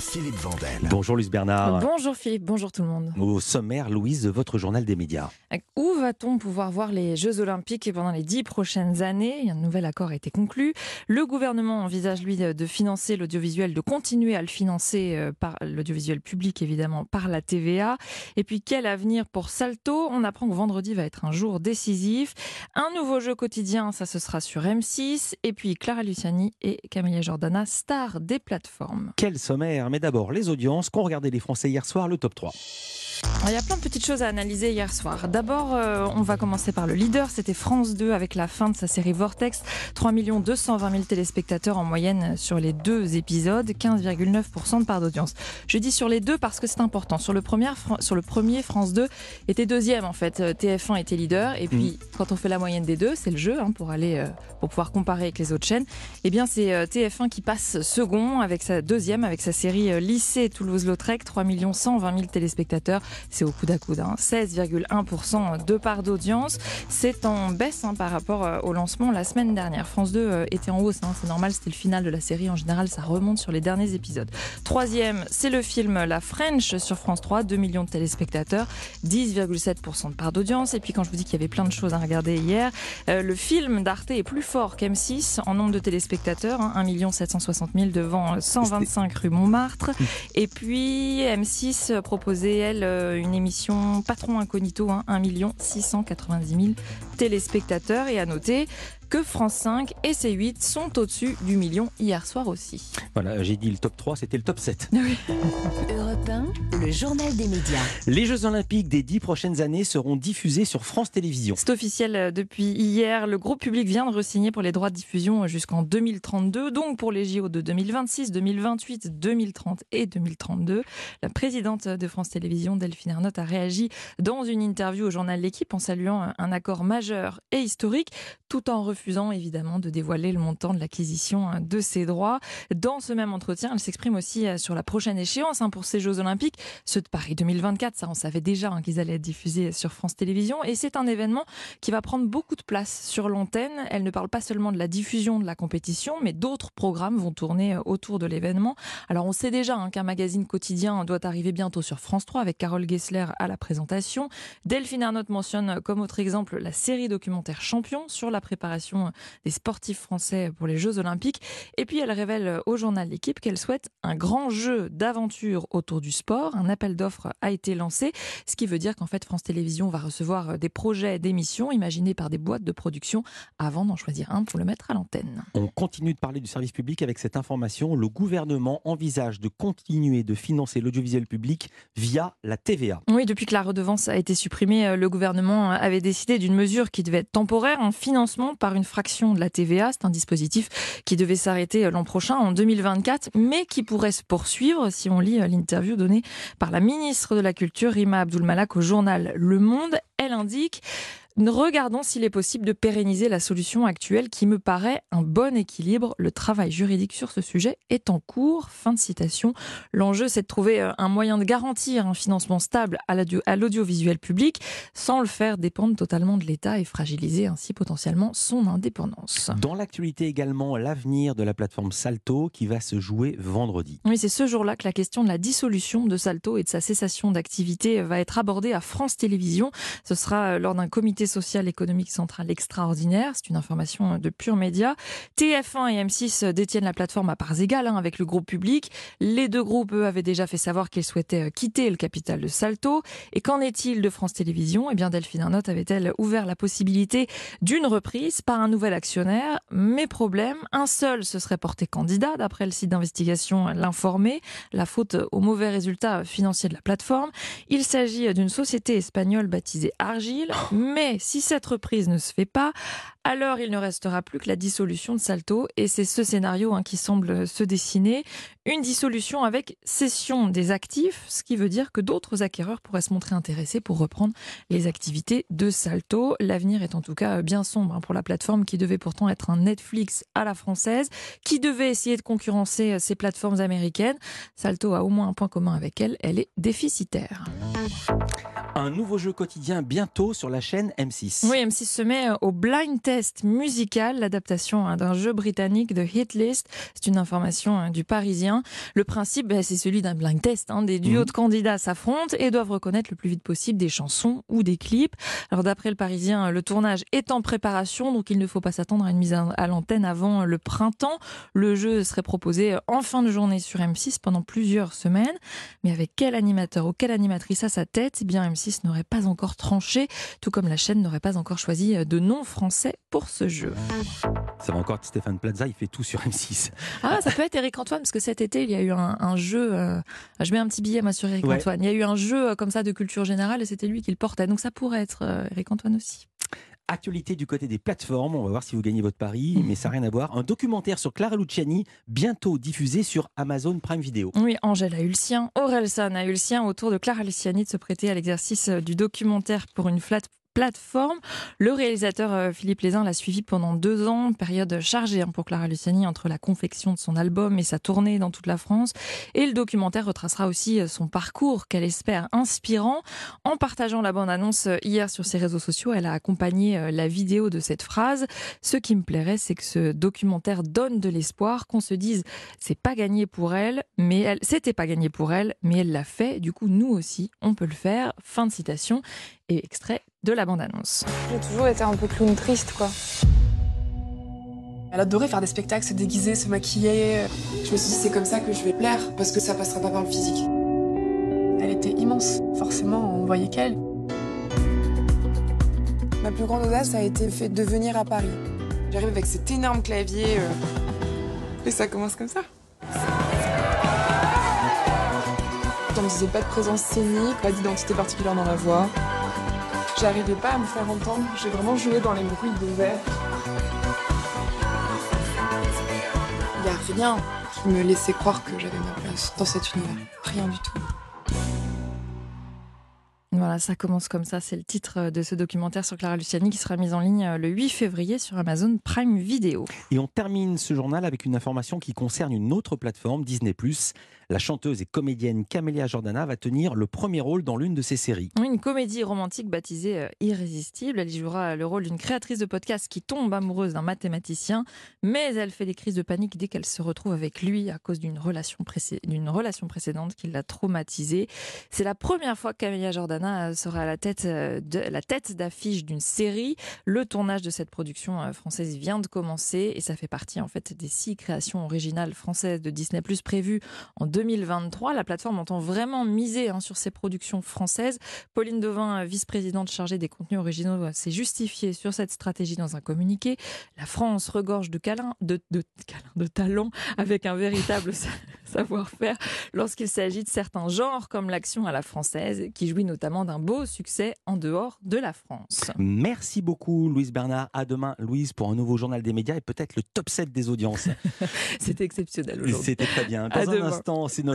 Philippe Vandel. Bonjour Luce Bernard. Bonjour Philippe, bonjour tout le monde. Au sommaire, Louise, de votre journal des médias. Où va-t-on pouvoir voir les Jeux Olympiques pendant les dix prochaines années? Un nouvel accord a été conclu. Le gouvernement envisage, lui, de financer l'audiovisuel, de continuer à le financer euh, par l'audiovisuel public, évidemment, par la TVA. Et puis, quel avenir pour Salto? On apprend que vendredi va être un jour décisif. Un nouveau jeu quotidien, ça ce sera sur M6. Et puis, Clara Luciani et Camilla Jordana, stars des plateformes. Quel sommaire mais d'abord les audiences qu'ont regardé les Français hier soir, le top 3. Il y a plein de petites choses à analyser hier soir. D'abord, euh, on va commencer par le leader. C'était France 2 avec la fin de sa série Vortex. 3 220 000 téléspectateurs en moyenne sur les deux épisodes, 15,9% de part d'audience. Je dis sur les deux parce que c'est important. Sur le, premier, sur le premier, France 2 était deuxième en fait. Euh, TF1 était leader. Et puis, mm. quand on fait la moyenne des deux, c'est le jeu hein, pour aller, euh, pour pouvoir comparer avec les autres chaînes. Eh bien, c'est TF1 qui passe second avec sa deuxième, avec sa série Lycée Toulouse-Lautrec. 3 120 000 téléspectateurs c'est au coude à coude. 16,1% de part d'audience. C'est en baisse hein, par rapport euh, au lancement la semaine dernière. France 2 euh, était en hausse, hein. c'est normal, c'était le final de la série. En général, ça remonte sur les derniers épisodes. Troisième, c'est le film La French sur France 3, 2 millions de téléspectateurs, 10,7% de part d'audience. Et puis quand je vous dis qu'il y avait plein de choses à regarder hier, euh, le film d'Arte est plus fort qu'M6 en nombre de téléspectateurs, 1 760 000 devant 125 rue Montmartre. Et puis M6 proposait, elle, une émission Patron Incognito, hein, 1 690 000 téléspectateurs. Et à noter que France 5 et C8 sont au-dessus du million hier soir aussi. Voilà, j'ai dit le top 3, c'était le top 7. Oui. Europe 1, le journal des médias. Les Jeux Olympiques des dix prochaines années seront diffusés sur France Télévisions. C'est officiel euh, depuis hier. Le groupe public vient de re-signer pour les droits de diffusion jusqu'en 2032, donc pour les JO de 2026, 2028, 2030 et 2032. La présidente de France Télévisions, Delphine Ernotte, a réagi dans une interview au journal L'équipe en saluant un accord majeur et historique, tout en refusant refusant évidemment de dévoiler le montant de l'acquisition hein, de ces droits. Dans ce même entretien, elle s'exprime aussi euh, sur la prochaine échéance hein, pour ces Jeux Olympiques, ceux de Paris 2024. Ça, on savait déjà hein, qu'ils allaient être diffusés sur France Télévisions. Et c'est un événement qui va prendre beaucoup de place sur l'antenne. Elle ne parle pas seulement de la diffusion de la compétition, mais d'autres programmes vont tourner euh, autour de l'événement. Alors, on sait déjà qu'un magazine quotidien doit arriver bientôt sur France 3 avec Carole Gessler à la présentation. Delphine Arnott mentionne comme autre exemple la série documentaire Champion sur la préparation des sportifs français pour les Jeux Olympiques. Et puis elle révèle au journal L'équipe qu'elle souhaite un grand jeu d'aventure autour du sport. Un appel d'offres a été lancé, ce qui veut dire qu'en fait France Télévisions va recevoir des projets d'émissions imaginés par des boîtes de production avant d'en choisir un pour le mettre à l'antenne. On continue de parler du service public avec cette information. Le gouvernement envisage de continuer de financer l'audiovisuel public via la TVA. Oui, depuis que la redevance a été supprimée, le gouvernement avait décidé d'une mesure qui devait être temporaire, un financement par une une fraction de la TVA. C'est un dispositif qui devait s'arrêter euh, l'an prochain, en 2024, mais qui pourrait se poursuivre si on lit euh, l'interview donnée par la ministre de la Culture, Rima Abdul-Malak, au journal Le Monde. Elle indique Regardons s'il est possible de pérenniser la solution actuelle qui me paraît un bon équilibre. Le travail juridique sur ce sujet est en cours. Fin de citation. L'enjeu, c'est de trouver euh, un moyen de garantir un financement stable à l'audiovisuel public sans le faire dépendre totalement de l'État et fragiliser ainsi potentiellement son indépendance. Dans l'actualité également, l'avenir de la plateforme Salto qui va se jouer vendredi. Oui, c'est ce jour-là que la question de la dissolution de Salto et de sa cessation d'activité va être abordée à France Télévisions. Ce sera euh, lors d'un comité social économique central extraordinaire. C'est une information de pur média. TF1 et M6 détiennent la plateforme à parts égales hein, avec le groupe public. Les deux groupes, eux, avaient déjà fait savoir qu'ils souhaitaient euh, quitter le capital de Salto. Et qu'en est-il de France Télévisions? Eh bien, Delphine Arnott avait-elle ouvert la possibilité d'une reprise par un nouvel actionnaire? Mais problème, un seul se serait porté candidat, d'après le site d'investigation L'Informé. La faute aux mauvais résultats financiers de la plateforme. Il s'agit d'une société espagnole baptisée Argile, mais si cette reprise ne se fait pas, alors il ne restera plus que la dissolution de Salto. Et c'est ce scénario hein, qui semble se dessiner. Une dissolution avec cession des actifs, ce qui veut dire que d'autres acquéreurs pourraient se montrer intéressés pour reprendre les activités de Salto. L'avenir est en tout cas bien sombre hein, pour la plateforme qui devait pourtant être un Netflix à la française, qui devait essayer de concurrencer ces plateformes américaines. Salto a au moins un point commun avec elle, elle est déficitaire. Un nouveau jeu quotidien bientôt sur la chaîne M6. Oui, M6 se met euh, au blind test musical, l'adaptation hein, d'un jeu britannique de Hit List. C'est une information hein, du Parisien. Le principe, ben, c'est celui d'un blind test. Hein. Des duos Mhm. de candidats s'affrontent et doivent reconnaître le plus vite possible des chansons ou des clips. Alors d'après le Parisien, le tournage est en préparation, donc il ne faut pas s'attendre à une mise à à l'antenne avant le printemps. Le jeu serait proposé en fin de journée sur M6 pendant plusieurs semaines. Mais avec quel animateur ou quelle animatrice à sa tête Eh bien, M6 n'aurait pas encore tranché, tout comme la chaîne n'aurait pas encore choisi de nom français pour ce jeu. Ça va encore être Stéphane Plaza, il fait tout sur M6. Ah, ça peut être Eric Antoine, parce que cet été, il y a eu un, un jeu. euh, je mets un petit billet moi, sur Eric Ouais. Antoine. Il y a eu un jeu euh, comme ça de culture générale et c'était lui qui le portait. Donc ça pourrait être euh, Eric Antoine aussi. Actualité du côté des plateformes, on va voir si vous gagnez votre pari, mais ça n'a rien à voir. Un documentaire sur Clara Luciani, bientôt diffusé sur Amazon Prime Video. Oui, Angèle a eu le sien, Orelsan a eu le sien autour de Clara Luciani de se prêter à l'exercice euh, du documentaire pour une flat plateforme. Le réalisateur euh, Philippe Lézin l'a suivi pendant deux ans, période chargée hein, pour Clara Luciani entre la confection de son album et sa tournée dans toute la France. Et le documentaire retracera aussi euh, son parcours qu'elle espère inspirant. En partageant la bande-annonce euh, hier sur ses réseaux sociaux, elle a accompagné la vidéo de cette phrase. Ce qui me plairait, c'est que ce documentaire donne de l'espoir, qu'on se dise c'est pas gagné pour elle, mais elle, c'était pas gagné pour elle, mais elle l'a fait. Du coup, nous aussi, on peut le faire. Fin de citation et extrait de la bande-annonce. J'ai toujours été un peu clown triste, quoi. Elle adorait faire des spectacles, se déguiser, se maquiller. Je me suis dit, c'est comme ça que je vais plaire, parce que ça passera pas par le physique. Elle était immense, forcément, on voyait qu'elle. Ma plus grande audace a été le fait de venir à Paris. J'arrive avec cet énorme clavier, euh, et ça commence comme ça. On me disait pas de présence scénique, pas d'identité particulière dans la voix. J'arrivais pas à me faire entendre, j'ai vraiment joué dans les bruits de verre. Il y a rien qui me laissait croire que j'avais ma place dans cet univers. Rien du tout. Voilà, ça commence comme ça. C'est le titre de ce documentaire sur Clara Luciani qui sera mis en ligne le 8 février sur Amazon Prime Video. Et on termine ce journal avec une information qui concerne une autre plateforme, Disney+. La chanteuse et comédienne Camélia Jordana va tenir le premier rôle dans l'une de ses séries. Une comédie romantique baptisée euh, Irrésistible. Elle y jouera le rôle d'une créatrice de podcast qui tombe amoureuse d'un mathématicien, mais elle fait des crises de panique dès qu'elle se retrouve avec lui à cause d'une relation, précé- relation précédente qui l'a traumatisée. C'est la première fois que Camélia Jordana euh, sera à la tête, euh, de, la tête d'affiche d'une série. Le tournage de cette production euh, française vient de commencer et ça fait partie en fait des six créations originales françaises de Disney prévues en 2023. La plateforme entend vraiment miser hein, sur ces productions françaises. Pauline Devin, vice-présidente chargée des contenus originaux, s'est justifiée sur cette stratégie dans un communiqué. La France regorge de câlins, de, de, câlins, de talents avec un véritable sa- savoir-faire lorsqu'il s'agit de certains genres comme l'action à la française qui jouit notamment d'un beau succès en dehors de la France. Merci beaucoup, Louise Bernard. À demain, Louise, pour un nouveau journal des médias et peut-être le top 7 des audiences. C'était exceptionnel aujourd'hui. C'était très bien. À Dans un demain. instant, c'est notre